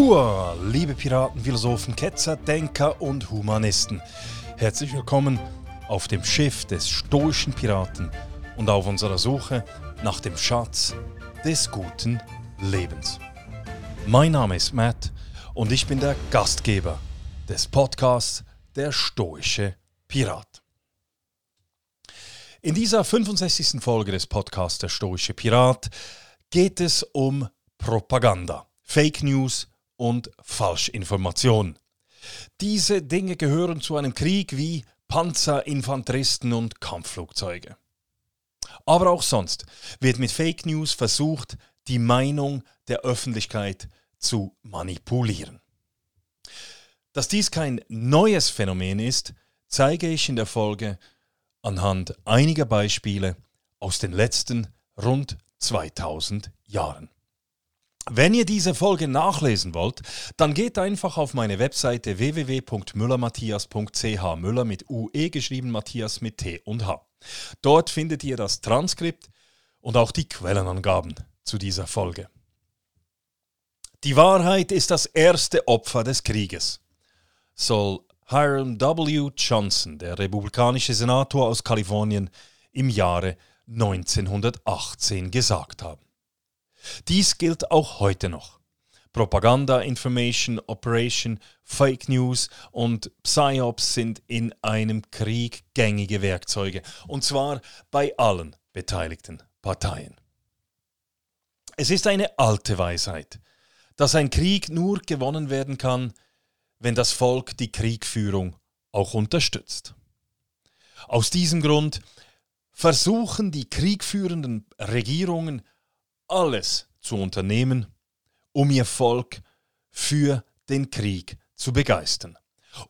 Hua, liebe Piraten, Philosophen, Ketzer, Denker und Humanisten. Herzlich willkommen auf dem Schiff des stoischen Piraten und auf unserer Suche nach dem Schatz des guten Lebens. Mein Name ist Matt und ich bin der Gastgeber des Podcasts Der stoische Pirat. In dieser 65. Folge des Podcasts Der stoische Pirat geht es um Propaganda, Fake News und Falschinformation. Diese Dinge gehören zu einem Krieg wie Panzer, Infanteristen und Kampfflugzeuge. Aber auch sonst wird mit Fake News versucht, die Meinung der Öffentlichkeit zu manipulieren. Dass dies kein neues Phänomen ist, zeige ich in der Folge anhand einiger Beispiele aus den letzten rund 2000 Jahren. Wenn ihr diese Folge nachlesen wollt, dann geht einfach auf meine Webseite www.müllermatthias.ch. Müller mit UE geschrieben, Matthias mit T und H. Dort findet ihr das Transkript und auch die Quellenangaben zu dieser Folge. Die Wahrheit ist das erste Opfer des Krieges, soll Hiram W. Johnson, der republikanische Senator aus Kalifornien, im Jahre 1918 gesagt haben. Dies gilt auch heute noch. Propaganda, Information, Operation, Fake News und Psyops sind in einem Krieg gängige Werkzeuge, und zwar bei allen beteiligten Parteien. Es ist eine alte Weisheit, dass ein Krieg nur gewonnen werden kann, wenn das Volk die Kriegführung auch unterstützt. Aus diesem Grund versuchen die kriegführenden Regierungen alles zu unternehmen, um ihr Volk für den Krieg zu begeistern.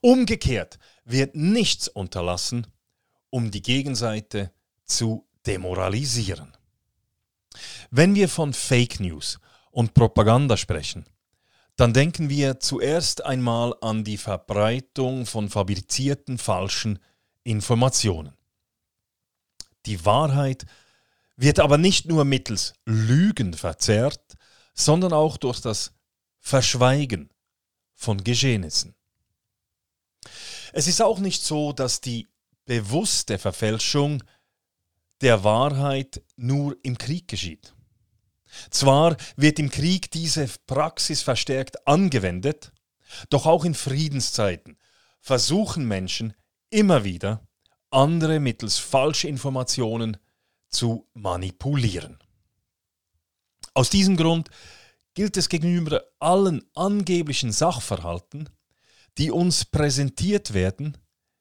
Umgekehrt wird nichts unterlassen, um die Gegenseite zu demoralisieren. Wenn wir von Fake News und Propaganda sprechen, dann denken wir zuerst einmal an die Verbreitung von fabrizierten falschen Informationen. Die Wahrheit wird aber nicht nur mittels Lügen verzerrt, sondern auch durch das Verschweigen von Geschehnissen. Es ist auch nicht so, dass die bewusste Verfälschung der Wahrheit nur im Krieg geschieht. Zwar wird im Krieg diese Praxis verstärkt angewendet, doch auch in Friedenszeiten versuchen Menschen immer wieder, andere mittels Falschinformationen zu manipulieren. Aus diesem Grund gilt es gegenüber allen angeblichen Sachverhalten, die uns präsentiert werden,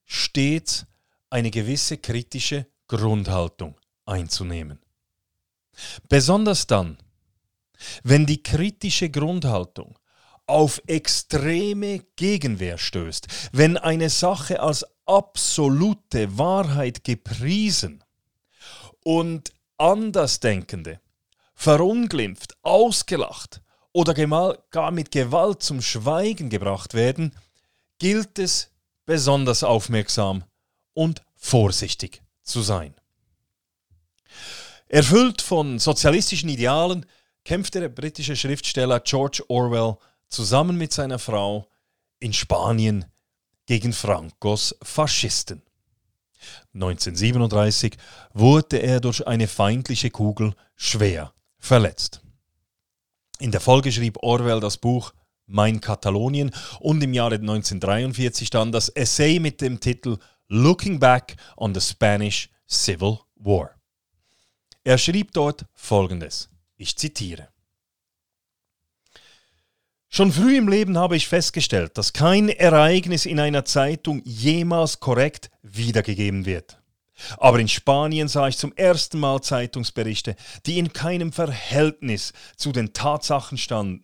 stets eine gewisse kritische Grundhaltung einzunehmen. Besonders dann, wenn die kritische Grundhaltung auf extreme Gegenwehr stößt, wenn eine Sache als absolute Wahrheit gepriesen und Andersdenkende verunglimpft, ausgelacht oder gar mit Gewalt zum Schweigen gebracht werden, gilt es besonders aufmerksam und vorsichtig zu sein. Erfüllt von sozialistischen Idealen kämpfte der britische Schriftsteller George Orwell zusammen mit seiner Frau in Spanien gegen Francos Faschisten. 1937 wurde er durch eine feindliche Kugel schwer verletzt. In der Folge schrieb Orwell das Buch Mein Katalonien und im Jahre 1943 dann das Essay mit dem Titel Looking Back on the Spanish Civil War. Er schrieb dort Folgendes, ich zitiere. Schon früh im Leben habe ich festgestellt, dass kein Ereignis in einer Zeitung jemals korrekt wiedergegeben wird. Aber in Spanien sah ich zum ersten Mal Zeitungsberichte, die in keinem Verhältnis zu den Tatsachen standen.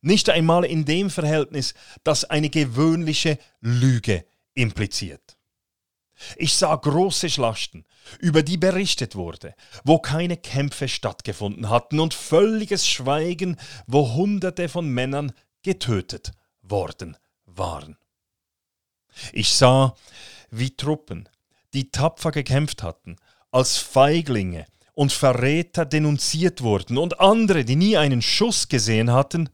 Nicht einmal in dem Verhältnis, das eine gewöhnliche Lüge impliziert. Ich sah große Schlachten, über die berichtet wurde, wo keine Kämpfe stattgefunden hatten und völliges Schweigen, wo Hunderte von Männern getötet worden waren. Ich sah, wie Truppen, die tapfer gekämpft hatten, als Feiglinge und Verräter denunziert wurden und andere, die nie einen Schuss gesehen hatten,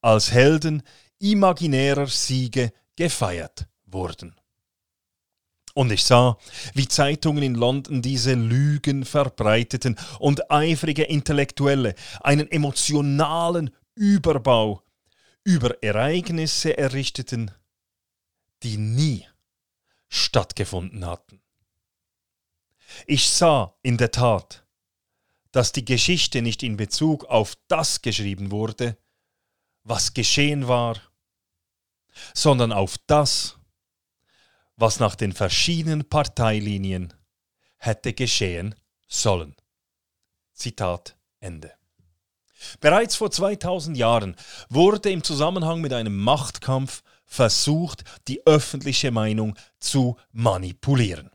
als Helden imaginärer Siege gefeiert wurden. Und ich sah, wie Zeitungen in London diese Lügen verbreiteten und eifrige Intellektuelle einen emotionalen Überbau über Ereignisse errichteten, die nie stattgefunden hatten. Ich sah in der Tat, dass die Geschichte nicht in Bezug auf das geschrieben wurde, was geschehen war, sondern auf das, was nach den verschiedenen Parteilinien hätte geschehen sollen. Zitat Ende. Bereits vor 2000 Jahren wurde im Zusammenhang mit einem Machtkampf versucht, die öffentliche Meinung zu manipulieren.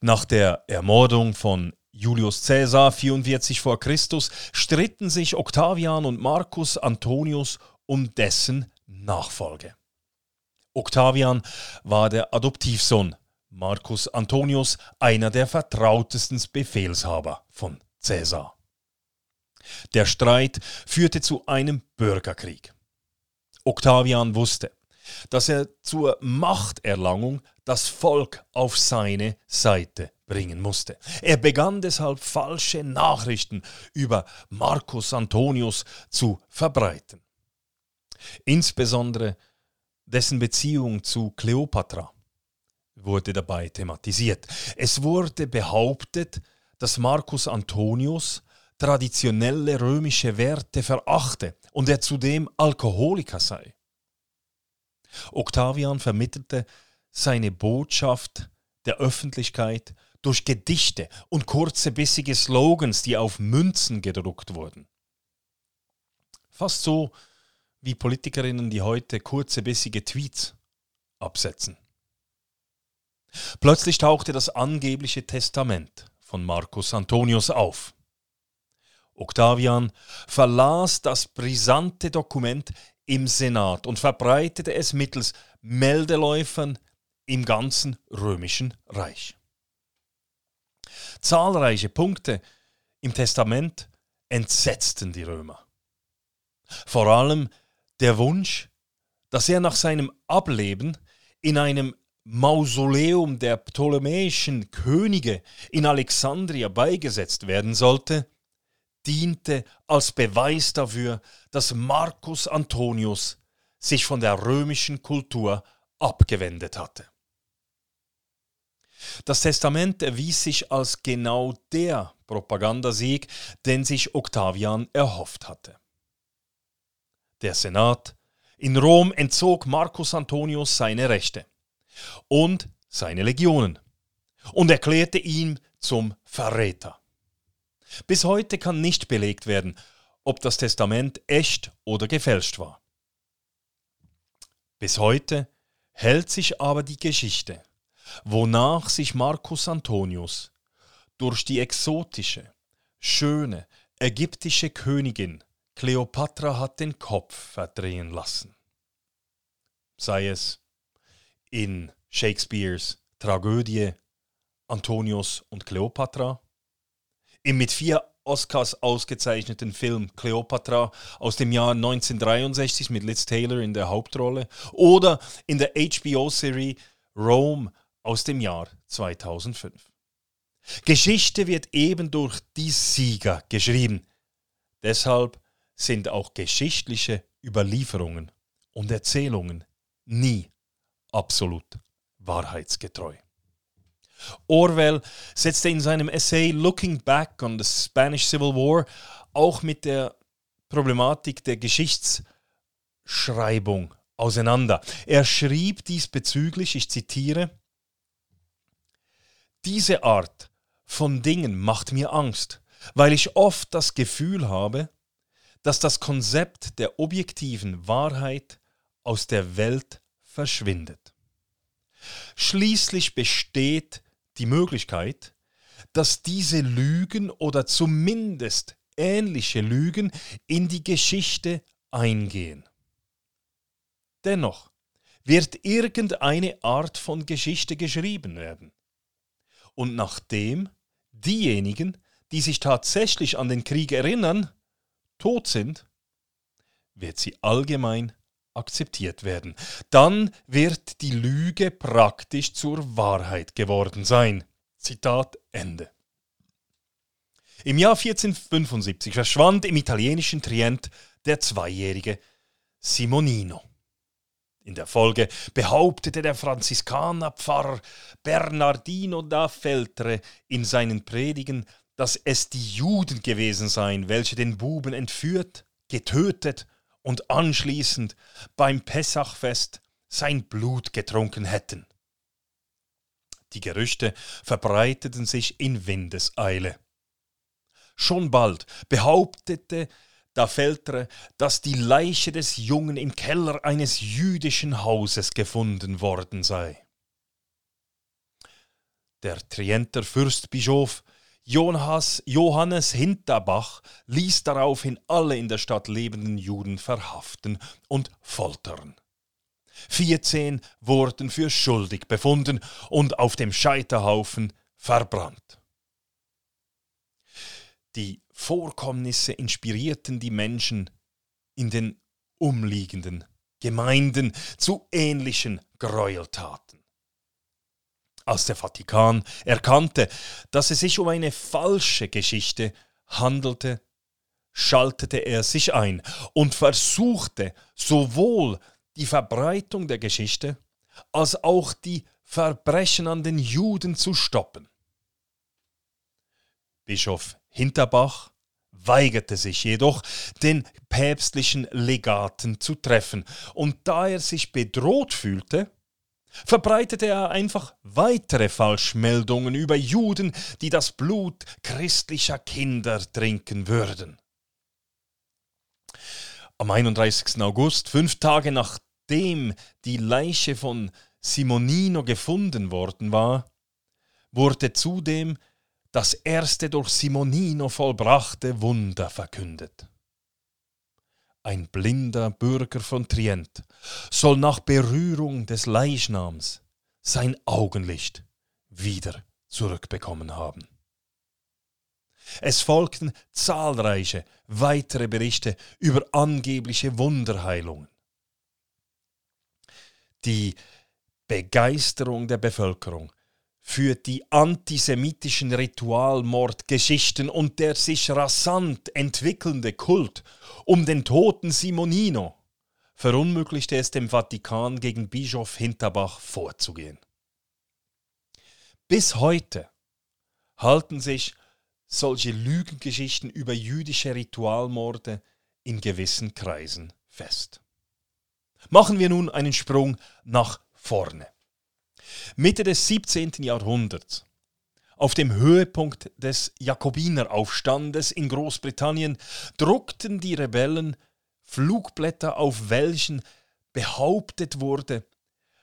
Nach der Ermordung von Julius Caesar 44 vor Christus stritten sich Octavian und Marcus Antonius um dessen Nachfolge. Octavian war der Adoptivsohn, Marcus Antonius einer der vertrautesten Befehlshaber von Caesar. Der Streit führte zu einem Bürgerkrieg. Octavian wusste, dass er zur Machterlangung das Volk auf seine Seite bringen musste. Er begann deshalb falsche Nachrichten über Marcus Antonius zu verbreiten. Insbesondere dessen Beziehung zu Kleopatra wurde dabei thematisiert. Es wurde behauptet, dass Marcus Antonius traditionelle römische Werte verachte und er zudem Alkoholiker sei. Octavian vermittelte seine Botschaft der Öffentlichkeit durch Gedichte und kurze bissige Slogans, die auf Münzen gedruckt wurden. Fast so wie Politikerinnen, die heute kurze bissige Tweets absetzen. Plötzlich tauchte das angebliche Testament von Marcus Antonius auf. Octavian verlas das brisante Dokument im Senat und verbreitete es mittels Meldeläufern im ganzen römischen Reich. Zahlreiche Punkte im Testament entsetzten die Römer. Vor allem der Wunsch, dass er nach seinem Ableben in einem Mausoleum der ptolemäischen Könige in Alexandria beigesetzt werden sollte, diente als Beweis dafür, dass Marcus Antonius sich von der römischen Kultur abgewendet hatte. Das Testament erwies sich als genau der Propagandasieg, den sich Octavian erhofft hatte. Der Senat in Rom entzog Marcus Antonius seine Rechte und seine Legionen und erklärte ihn zum Verräter. Bis heute kann nicht belegt werden, ob das Testament echt oder gefälscht war. Bis heute hält sich aber die Geschichte, wonach sich Marcus Antonius durch die exotische, schöne ägyptische Königin Kleopatra hat den Kopf verdrehen lassen. Sei es in Shakespeares Tragödie Antonius und Kleopatra, im mit vier Oscars ausgezeichneten Film Cleopatra aus dem Jahr 1963 mit Liz Taylor in der Hauptrolle oder in der HBO-Serie Rome aus dem Jahr 2005. Geschichte wird eben durch die Sieger geschrieben. Deshalb sind auch geschichtliche Überlieferungen und Erzählungen nie absolut wahrheitsgetreu. Orwell setzte in seinem Essay Looking Back on the Spanish Civil War auch mit der Problematik der Geschichtsschreibung auseinander. Er schrieb diesbezüglich, ich zitiere, diese Art von Dingen macht mir Angst, weil ich oft das Gefühl habe, dass das Konzept der objektiven Wahrheit aus der Welt verschwindet. Schließlich besteht die Möglichkeit, dass diese Lügen oder zumindest ähnliche Lügen in die Geschichte eingehen. Dennoch wird irgendeine Art von Geschichte geschrieben werden. Und nachdem diejenigen, die sich tatsächlich an den Krieg erinnern, tot sind, wird sie allgemein akzeptiert werden. Dann wird die Lüge praktisch zur Wahrheit geworden sein. Zitat Ende. Im Jahr 1475 verschwand im italienischen Trient der zweijährige Simonino. In der Folge behauptete der Franziskanerpfarrer Bernardino da Feltre in seinen Predigen, dass es die Juden gewesen seien, welche den Buben entführt, getötet und anschließend beim Pessachfest sein Blut getrunken hätten. Die Gerüchte verbreiteten sich in Windeseile. Schon bald behauptete da Feltre, dass die Leiche des Jungen im Keller eines jüdischen Hauses gefunden worden sei. Der Trienter Fürstbischof Johannes, Hinterbach ließ daraufhin alle in der Stadt lebenden Juden verhaften und foltern. Vierzehn wurden für schuldig befunden und auf dem Scheiterhaufen verbrannt. Die Vorkommnisse inspirierten die Menschen in den umliegenden Gemeinden zu ähnlichen Gräueltaten. Als der Vatikan erkannte, dass es sich um eine falsche Geschichte handelte, schaltete er sich ein und versuchte sowohl die Verbreitung der Geschichte als auch die Verbrechen an den Juden zu stoppen. Bischof Hinterbach weigerte sich jedoch, den päpstlichen Legaten zu treffen, und da er sich bedroht fühlte, verbreitete er einfach weitere Falschmeldungen über Juden, die das Blut christlicher Kinder trinken würden. Am 31. August, fünf Tage nachdem die Leiche von Simonino gefunden worden war, wurde zudem das erste durch Simonino vollbrachte Wunder verkündet. Ein blinder Bürger von Trient soll nach Berührung des Leichnams sein Augenlicht wieder zurückbekommen haben. Es folgten zahlreiche weitere Berichte über angebliche Wunderheilungen. Die Begeisterung der Bevölkerung für die antisemitischen Ritualmordgeschichten und der sich rasant entwickelnde Kult um den toten Simonino verunmöglichte es dem Vatikan gegen Bischof Hinterbach vorzugehen. Bis heute halten sich solche Lügengeschichten über jüdische Ritualmorde in gewissen Kreisen fest. Machen wir nun einen Sprung nach vorne. Mitte des 17. Jahrhunderts, auf dem Höhepunkt des Jakobineraufstandes in Großbritannien, druckten die Rebellen Flugblätter, auf welchen behauptet wurde,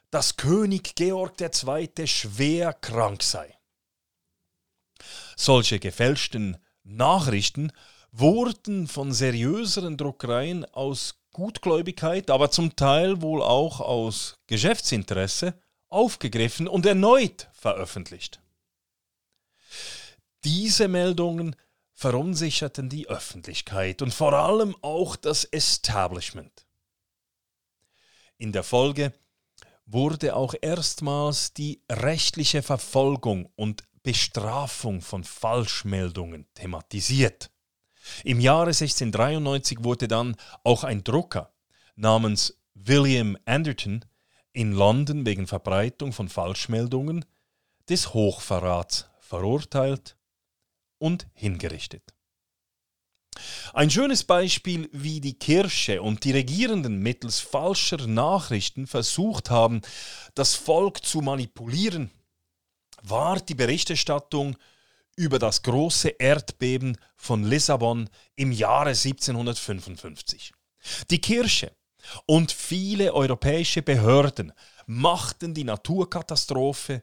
dass König Georg II. schwer krank sei. Solche gefälschten Nachrichten wurden von seriöseren Druckereien aus Gutgläubigkeit, aber zum Teil wohl auch aus Geschäftsinteresse aufgegriffen und erneut veröffentlicht. Diese Meldungen verunsicherten die Öffentlichkeit und vor allem auch das Establishment. In der Folge wurde auch erstmals die rechtliche Verfolgung und Bestrafung von Falschmeldungen thematisiert. Im Jahre 1693 wurde dann auch ein Drucker namens William Anderton in London wegen Verbreitung von Falschmeldungen des Hochverrats verurteilt und hingerichtet. Ein schönes Beispiel, wie die Kirche und die Regierenden mittels falscher Nachrichten versucht haben, das Volk zu manipulieren, war die Berichterstattung über das große Erdbeben von Lissabon im Jahre 1755. Die Kirche und viele europäische Behörden machten die Naturkatastrophe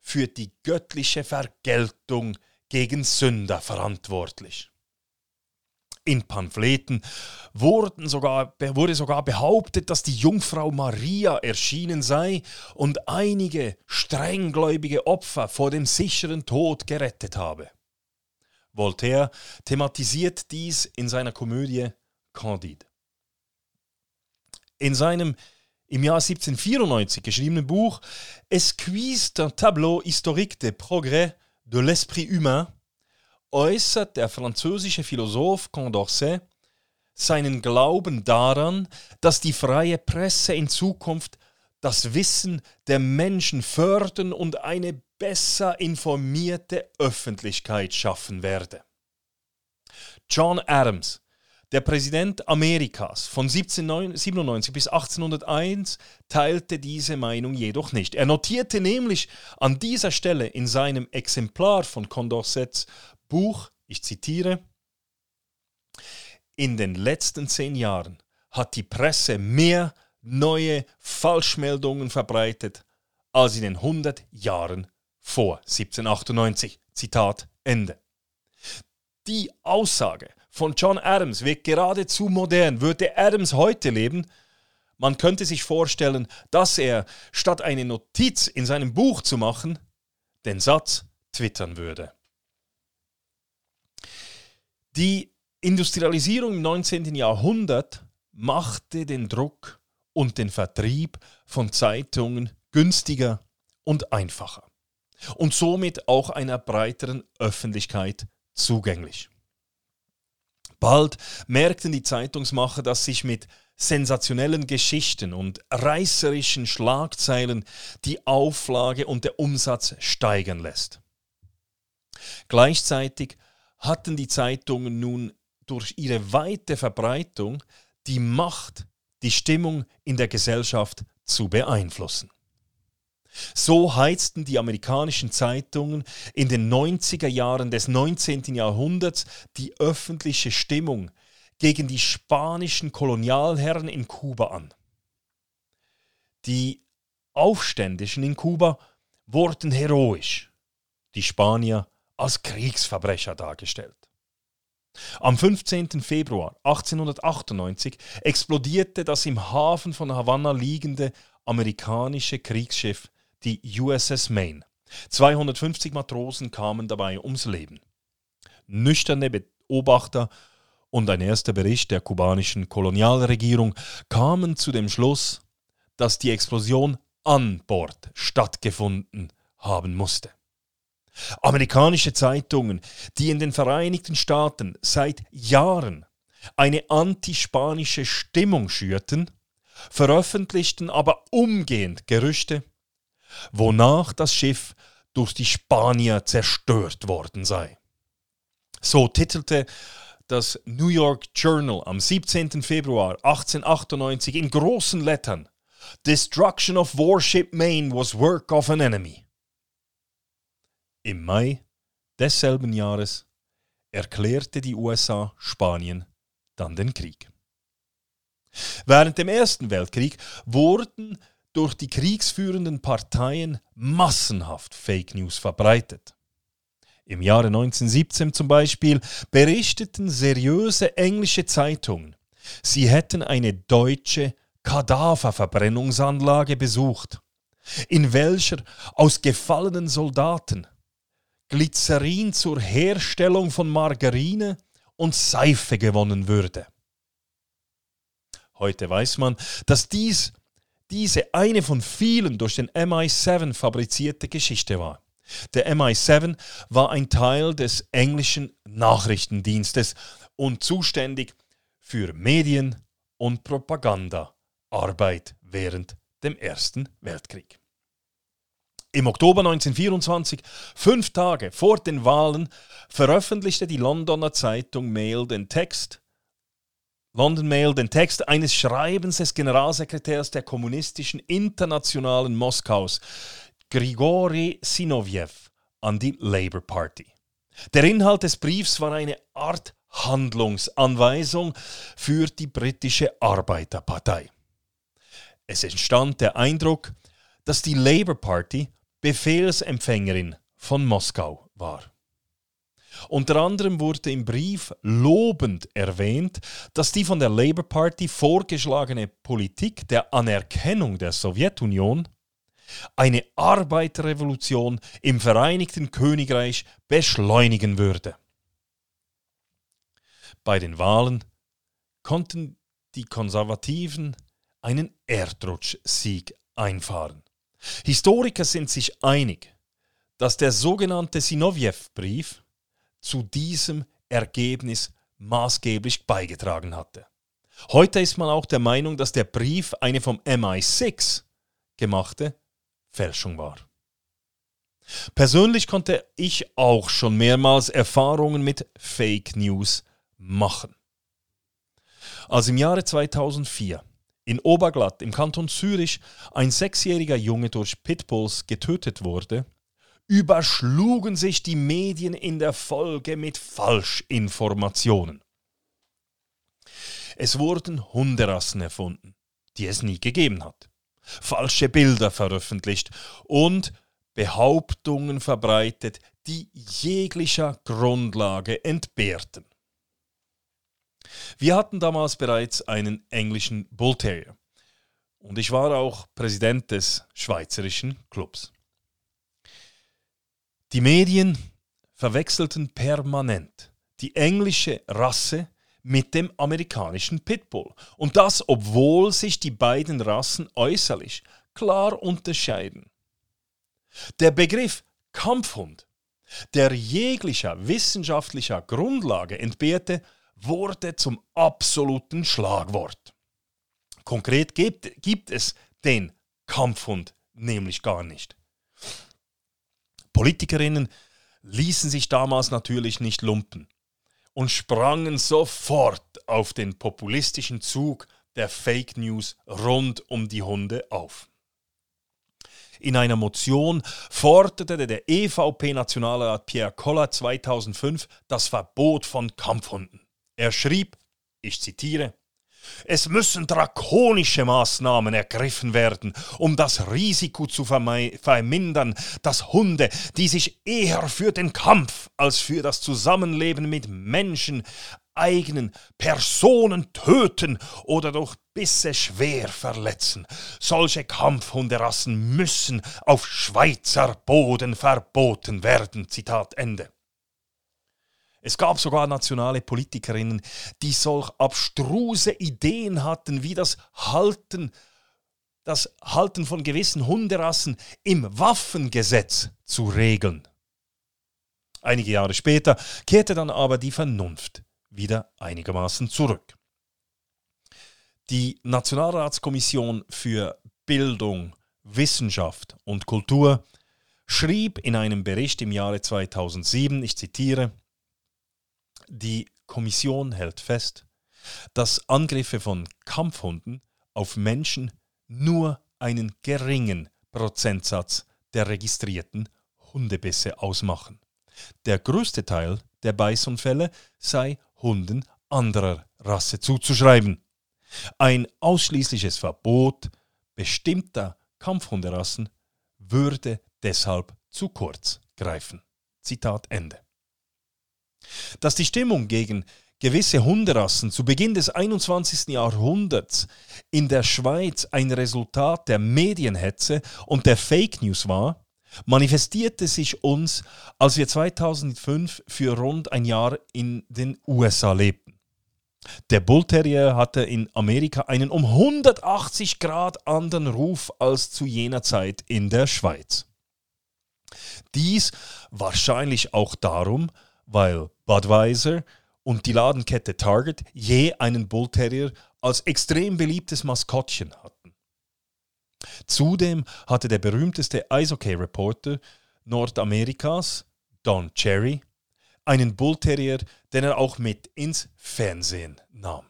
für die göttliche Vergeltung gegen Sünder verantwortlich. In Pamphleten sogar, wurde sogar behauptet, dass die Jungfrau Maria erschienen sei und einige strenggläubige Opfer vor dem sicheren Tod gerettet habe. Voltaire thematisiert dies in seiner Komödie Candide. In seinem im Jahr 1794 geschriebenen Buch Esquisse d'un tableau historique des progrès de l'esprit humain äußert der französische Philosoph Condorcet seinen Glauben daran, dass die freie Presse in Zukunft das Wissen der Menschen fördern und eine besser informierte Öffentlichkeit schaffen werde. John Adams, der Präsident Amerikas von 1797 bis 1801 teilte diese Meinung jedoch nicht. Er notierte nämlich an dieser Stelle in seinem Exemplar von Condorcets Buch, ich zitiere, in den letzten zehn Jahren hat die Presse mehr neue Falschmeldungen verbreitet als in den 100 Jahren vor 1798. Zitat Ende. Die Aussage von John Adams wird geradezu modern. Würde Adams heute leben, man könnte sich vorstellen, dass er, statt eine Notiz in seinem Buch zu machen, den Satz twittern würde. Die Industrialisierung im 19. Jahrhundert machte den Druck und den Vertrieb von Zeitungen günstiger und einfacher und somit auch einer breiteren Öffentlichkeit zugänglich. Bald merkten die Zeitungsmacher, dass sich mit sensationellen Geschichten und reißerischen Schlagzeilen die Auflage und der Umsatz steigern lässt. Gleichzeitig hatten die Zeitungen nun durch ihre weite Verbreitung die Macht, die Stimmung in der Gesellschaft zu beeinflussen. So heizten die amerikanischen Zeitungen in den 90er Jahren des 19. Jahrhunderts die öffentliche Stimmung gegen die spanischen Kolonialherren in Kuba an. Die Aufständischen in Kuba wurden heroisch, die Spanier als Kriegsverbrecher dargestellt. Am 15. Februar 1898 explodierte das im Hafen von Havanna liegende amerikanische Kriegsschiff die USS Maine. 250 Matrosen kamen dabei ums Leben. Nüchterne Beobachter und ein erster Bericht der kubanischen Kolonialregierung kamen zu dem Schluss, dass die Explosion an Bord stattgefunden haben musste. Amerikanische Zeitungen, die in den Vereinigten Staaten seit Jahren eine antispanische Stimmung schürten, veröffentlichten aber umgehend Gerüchte, wonach das Schiff durch die Spanier zerstört worden sei. So titelte das New York Journal am 17. Februar 1898 in großen Lettern Destruction of Warship Maine was work of an enemy. Im Mai desselben Jahres erklärte die USA Spanien dann den Krieg. Während dem Ersten Weltkrieg wurden durch die kriegsführenden Parteien massenhaft Fake News verbreitet. Im Jahre 1917 zum Beispiel berichteten seriöse englische Zeitungen, sie hätten eine deutsche Kadaververbrennungsanlage besucht, in welcher aus gefallenen Soldaten Glycerin zur Herstellung von Margarine und Seife gewonnen würde. Heute weiß man, dass dies diese eine von vielen durch den MI7 fabrizierte Geschichte war. Der MI7 war ein Teil des englischen Nachrichtendienstes und zuständig für Medien- und Propagandaarbeit während dem Ersten Weltkrieg. Im Oktober 1924, fünf Tage vor den Wahlen, veröffentlichte die Londoner Zeitung Mail den Text London Mail den Text eines Schreibens des Generalsekretärs der Kommunistischen Internationalen Moskaus, Grigori Sinoviev, an die Labour Party. Der Inhalt des Briefs war eine Art Handlungsanweisung für die britische Arbeiterpartei. Es entstand der Eindruck, dass die Labour Party Befehlsempfängerin von Moskau war. Unter anderem wurde im Brief lobend erwähnt, dass die von der Labour Party vorgeschlagene Politik der Anerkennung der Sowjetunion eine Arbeiterrevolution im Vereinigten Königreich beschleunigen würde. Bei den Wahlen konnten die Konservativen einen Erdrutschsieg einfahren. Historiker sind sich einig, dass der sogenannte Sinowjew-Brief zu diesem Ergebnis maßgeblich beigetragen hatte. Heute ist man auch der Meinung, dass der Brief eine vom MI6 gemachte Fälschung war. Persönlich konnte ich auch schon mehrmals Erfahrungen mit Fake News machen. Als im Jahre 2004 in Oberglatt im Kanton Zürich ein sechsjähriger Junge durch Pitbulls getötet wurde, überschlugen sich die Medien in der Folge mit Falschinformationen. Es wurden Hunderassen erfunden, die es nie gegeben hat, falsche Bilder veröffentlicht und Behauptungen verbreitet, die jeglicher Grundlage entbehrten. Wir hatten damals bereits einen englischen Bull Terrier und ich war auch Präsident des schweizerischen Clubs. Die Medien verwechselten permanent die englische Rasse mit dem amerikanischen Pitbull. Und das, obwohl sich die beiden Rassen äußerlich klar unterscheiden. Der Begriff Kampfhund, der jeglicher wissenschaftlicher Grundlage entbehrte, wurde zum absoluten Schlagwort. Konkret gibt, gibt es den Kampfhund nämlich gar nicht. Politikerinnen ließen sich damals natürlich nicht lumpen und sprangen sofort auf den populistischen Zug der Fake News rund um die Hunde auf. In einer Motion forderte der EVP-Nationalrat Pierre Koller 2005 das Verbot von Kampfhunden. Er schrieb, ich zitiere, es müssen drakonische Maßnahmen ergriffen werden, um das Risiko zu vermindern, dass Hunde, die sich eher für den Kampf als für das Zusammenleben mit Menschen eigenen Personen töten oder durch Bisse schwer verletzen. Solche Kampfhunderassen müssen auf Schweizer Boden verboten werden. Zitat Ende. Es gab sogar nationale Politikerinnen, die solch abstruse Ideen hatten, wie das Halten, das Halten von gewissen Hunderassen im Waffengesetz zu regeln. Einige Jahre später kehrte dann aber die Vernunft wieder einigermaßen zurück. Die Nationalratskommission für Bildung, Wissenschaft und Kultur schrieb in einem Bericht im Jahre 2007, ich zitiere, die Kommission hält fest, dass Angriffe von Kampfhunden auf Menschen nur einen geringen Prozentsatz der registrierten Hundebisse ausmachen. Der größte Teil der Beißunfälle sei Hunden anderer Rasse zuzuschreiben. Ein ausschließliches Verbot bestimmter Kampfhunderassen würde deshalb zu kurz greifen. Zitat Ende. Dass die Stimmung gegen gewisse Hunderassen zu Beginn des 21. Jahrhunderts in der Schweiz ein Resultat der Medienhetze und der Fake News war, manifestierte sich uns, als wir 2005 für rund ein Jahr in den USA lebten. Der Bull Terrier hatte in Amerika einen um 180 Grad anderen Ruf als zu jener Zeit in der Schweiz. Dies wahrscheinlich auch darum, weil Budweiser und die Ladenkette Target je einen Bull Terrier als extrem beliebtes Maskottchen hatten. Zudem hatte der berühmteste Eishockey-Reporter Nordamerikas, Don Cherry, einen Bull Terrier, den er auch mit ins Fernsehen nahm.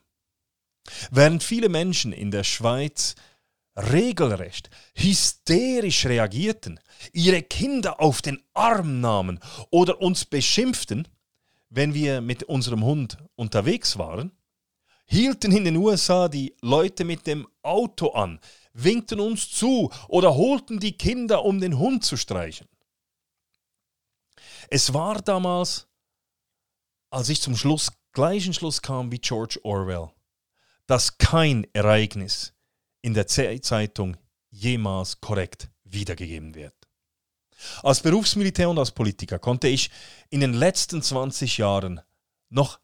Während viele Menschen in der Schweiz regelrecht hysterisch reagierten, ihre Kinder auf den Arm nahmen oder uns beschimpften, wenn wir mit unserem Hund unterwegs waren, hielten in den USA die Leute mit dem Auto an, winkten uns zu oder holten die Kinder, um den Hund zu streichen. Es war damals, als ich zum Schluss, gleichen Schluss kam wie George Orwell, dass kein Ereignis in der Zeitung jemals korrekt wiedergegeben wird. Als Berufsmilitär und als Politiker konnte ich in den letzten 20 Jahren noch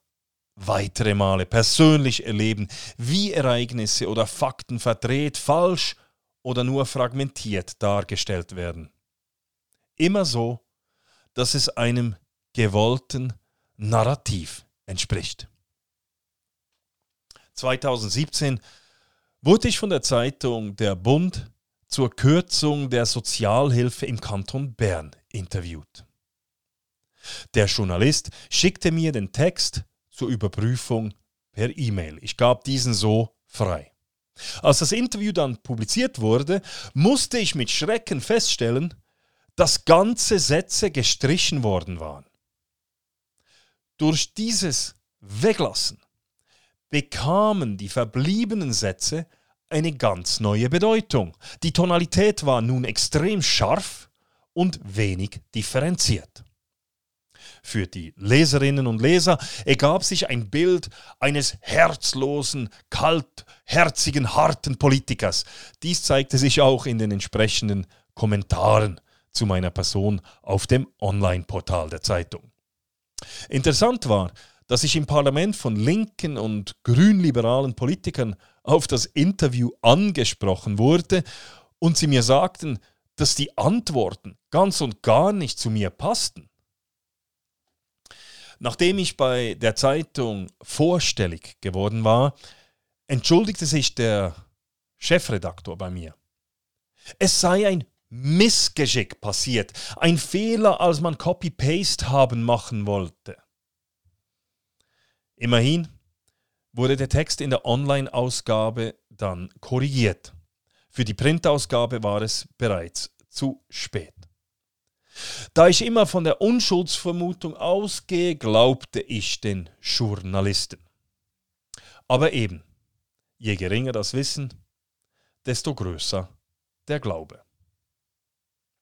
weitere Male persönlich erleben, wie Ereignisse oder Fakten verdreht, falsch oder nur fragmentiert dargestellt werden. Immer so, dass es einem gewollten Narrativ entspricht. 2017 wurde ich von der Zeitung Der Bund zur Kürzung der Sozialhilfe im Kanton Bern interviewt. Der Journalist schickte mir den Text zur Überprüfung per E-Mail. Ich gab diesen so frei. Als das Interview dann publiziert wurde, musste ich mit Schrecken feststellen, dass ganze Sätze gestrichen worden waren. Durch dieses Weglassen bekamen die verbliebenen Sätze eine ganz neue Bedeutung. Die Tonalität war nun extrem scharf und wenig differenziert. Für die Leserinnen und Leser ergab sich ein Bild eines herzlosen, kaltherzigen, harten Politikers. Dies zeigte sich auch in den entsprechenden Kommentaren zu meiner Person auf dem Online-Portal der Zeitung. Interessant war, dass ich im Parlament von linken und grünliberalen Politikern auf das Interview angesprochen wurde und sie mir sagten, dass die Antworten ganz und gar nicht zu mir passten. Nachdem ich bei der Zeitung vorstellig geworden war, entschuldigte sich der Chefredaktor bei mir. Es sei ein Missgeschick passiert, ein Fehler, als man Copy-Paste haben machen wollte. Immerhin wurde der Text in der Online-Ausgabe dann korrigiert. Für die Printausgabe war es bereits zu spät. Da ich immer von der Unschuldsvermutung ausgehe, glaubte ich den Journalisten. Aber eben, je geringer das Wissen, desto größer der Glaube.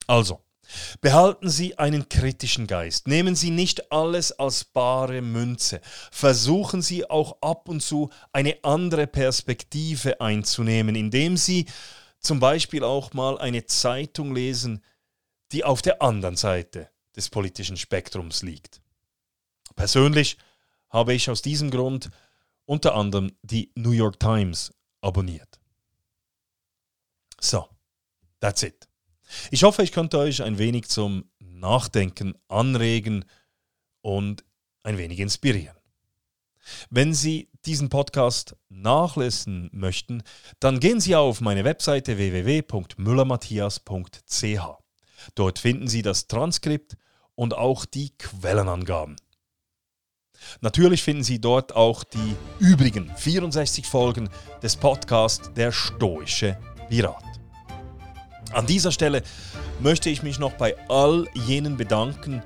Also, behalten Sie einen kritischen Geist, nehmen Sie nicht alles als bare Münze, versuchen Sie auch ab und zu eine andere Perspektive einzunehmen, indem Sie zum Beispiel auch mal eine Zeitung lesen, die auf der anderen Seite des politischen Spektrums liegt. Persönlich habe ich aus diesem Grund unter anderem die New York Times abonniert. So, that's it. Ich hoffe, ich konnte euch ein wenig zum Nachdenken anregen und ein wenig inspirieren. Wenn Sie diesen Podcast nachlesen möchten, dann gehen Sie auf meine Webseite www.müllermatthias.ch. Dort finden Sie das Transkript und auch die Quellenangaben. Natürlich finden Sie dort auch die übrigen 64 Folgen des Podcasts Der Stoische Pirat. An dieser Stelle möchte ich mich noch bei all jenen bedanken,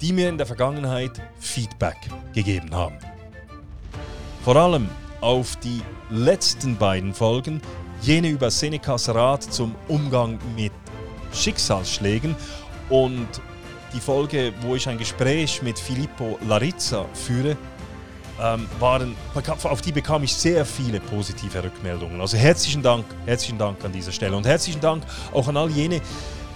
die mir in der Vergangenheit Feedback gegeben haben. Vor allem auf die letzten beiden Folgen, jene über Senecas Rat zum Umgang mit Schicksalsschlägen und die Folge, wo ich ein Gespräch mit Filippo Larizza führe, ähm, waren, auf die bekam ich sehr viele positive Rückmeldungen. Also herzlichen Dank, herzlichen Dank an dieser Stelle und herzlichen Dank auch an all jene,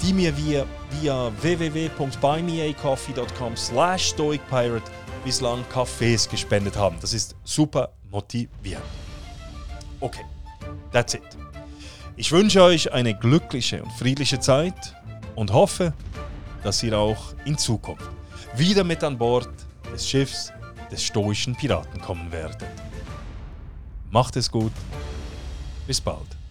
die mir via, via www.buymeacoffee.com slash stoicpirate bislang Kaffees gespendet haben. Das ist super motivierend. Okay, that's it. Ich wünsche euch eine glückliche und friedliche Zeit und hoffe, dass ihr auch in Zukunft wieder mit an Bord des Schiffs des stoischen Piraten kommen werdet. Macht es gut. Bis bald.